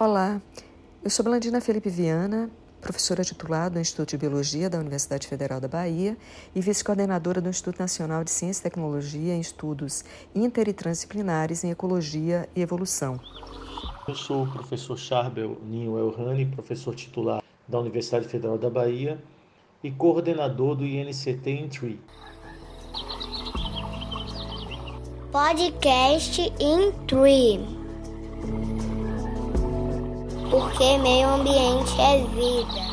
Olá, eu sou Blandina Felipe Viana, professora titular do Instituto de Biologia da Universidade Federal da Bahia e vice-coordenadora do Instituto Nacional de Ciência e Tecnologia em Estudos Inter e Transdisciplinares em Ecologia e Evolução. Eu sou o professor Charbel Ninho Elrani, professor titular da Universidade Federal da Bahia e coordenador do INCT em Tree. Podcast in Tree porque meio ambiente é vida.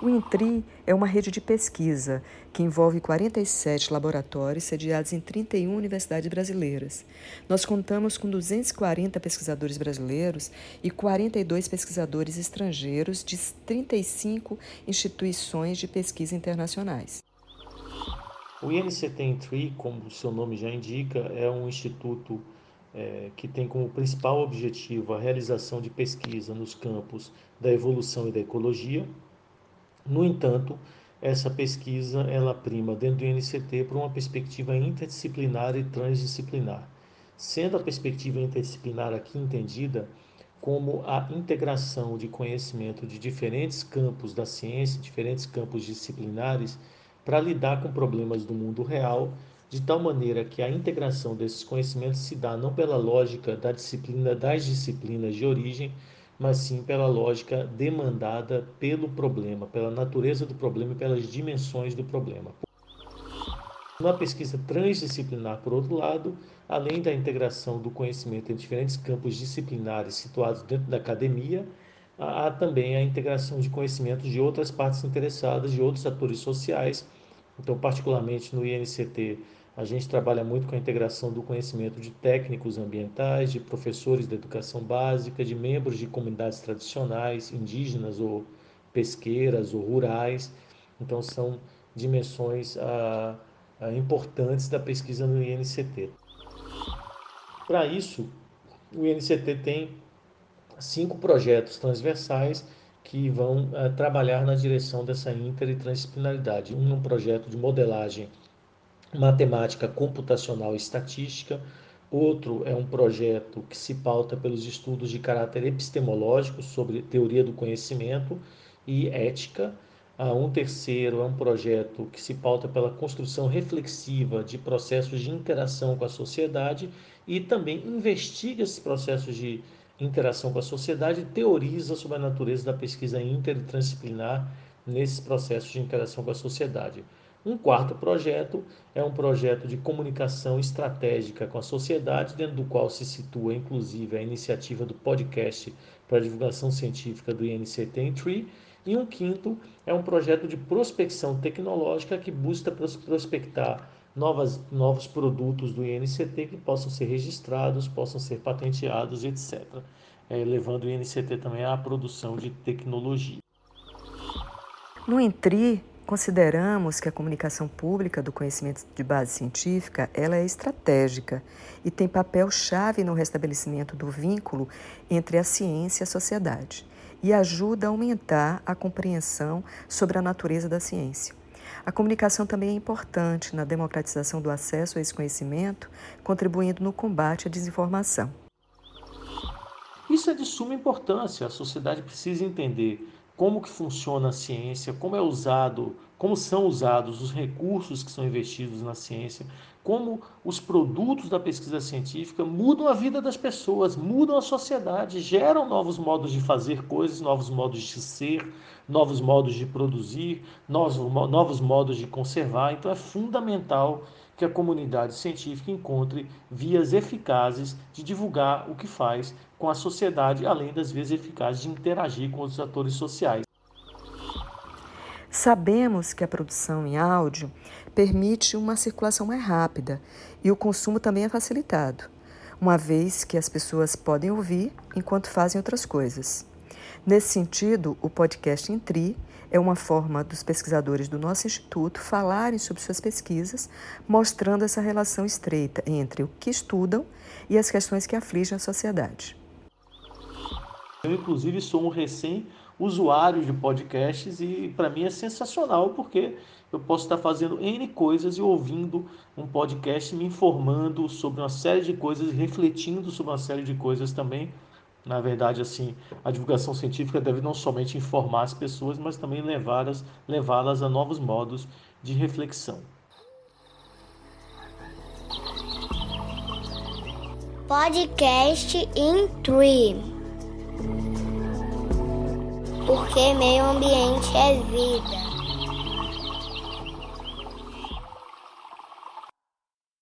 O INTRI é uma rede de pesquisa que envolve 47 laboratórios sediados em 31 universidades brasileiras. Nós contamos com 240 pesquisadores brasileiros e 42 pesquisadores estrangeiros de 35 instituições de pesquisa internacionais. O INCT INTRI, como o seu nome já indica, é um instituto é, que tem como principal objetivo a realização de pesquisa nos campos da evolução e da ecologia. No entanto, essa pesquisa ela prima dentro do INCT por uma perspectiva interdisciplinar e transdisciplinar, sendo a perspectiva interdisciplinar aqui entendida como a integração de conhecimento de diferentes campos da ciência, diferentes campos disciplinares, para lidar com problemas do mundo real de tal maneira que a integração desses conhecimentos se dá não pela lógica da disciplina das disciplinas de origem, mas sim pela lógica demandada pelo problema, pela natureza do problema e pelas dimensões do problema. Uma pesquisa transdisciplinar, por outro lado, além da integração do conhecimento em diferentes campos disciplinares situados dentro da academia, há também a integração de conhecimentos de outras partes interessadas, de outros atores sociais. Então, particularmente no INCT, a gente trabalha muito com a integração do conhecimento de técnicos ambientais, de professores da educação básica, de membros de comunidades tradicionais, indígenas ou pesqueiras ou rurais. Então, são dimensões ah, ah, importantes da pesquisa no INCT. Para isso, o INCT tem cinco projetos transversais que vão ah, trabalhar na direção dessa inter e transdisciplinaridade. Um é um projeto de modelagem matemática computacional e estatística. Outro é um projeto que se pauta pelos estudos de caráter epistemológico sobre teoria do conhecimento e ética. Ah, um terceiro é um projeto que se pauta pela construção reflexiva de processos de interação com a sociedade e também investiga esses processos de interação com a sociedade teoriza sobre a natureza da pesquisa interdisciplinar nesses processos de interação com a sociedade. Um quarto projeto é um projeto de comunicação estratégica com a sociedade, dentro do qual se situa inclusive a iniciativa do podcast para divulgação científica do INCT em Tree. E um quinto é um projeto de prospecção tecnológica que busca prospectar novas, novos produtos do INCT que possam ser registrados, possam ser patenteados, etc. É, levando o INCT também à produção de tecnologia. No INTRI, Consideramos que a comunicação pública do conhecimento de base científica ela é estratégica e tem papel chave no restabelecimento do vínculo entre a ciência e a sociedade e ajuda a aumentar a compreensão sobre a natureza da ciência. A comunicação também é importante na democratização do acesso a esse conhecimento, contribuindo no combate à desinformação. Isso é de suma importância. A sociedade precisa entender como que funciona a ciência, como é usado, como são usados os recursos que são investidos na ciência, como os produtos da pesquisa científica mudam a vida das pessoas, mudam a sociedade, geram novos modos de fazer coisas, novos modos de ser, novos modos de produzir, novos, novos modos de conservar. Então é fundamental que a comunidade científica encontre vias eficazes de divulgar o que faz com a sociedade, além das vias eficazes de interagir com os atores sociais. Sabemos que a produção em áudio permite uma circulação mais rápida e o consumo também é facilitado, uma vez que as pessoas podem ouvir enquanto fazem outras coisas. Nesse sentido, o podcast Intri é uma forma dos pesquisadores do nosso instituto falarem sobre suas pesquisas, mostrando essa relação estreita entre o que estudam e as questões que afligem a sociedade. Eu, inclusive, sou um recém usuários de podcasts e para mim é sensacional porque eu posso estar fazendo N coisas e ouvindo um podcast me informando sobre uma série de coisas, refletindo sobre uma série de coisas também. Na verdade, assim, a divulgação científica deve não somente informar as pessoas, mas também levá-las levá a novos modos de reflexão. Podcast in Tree. Porque meio ambiente é vida.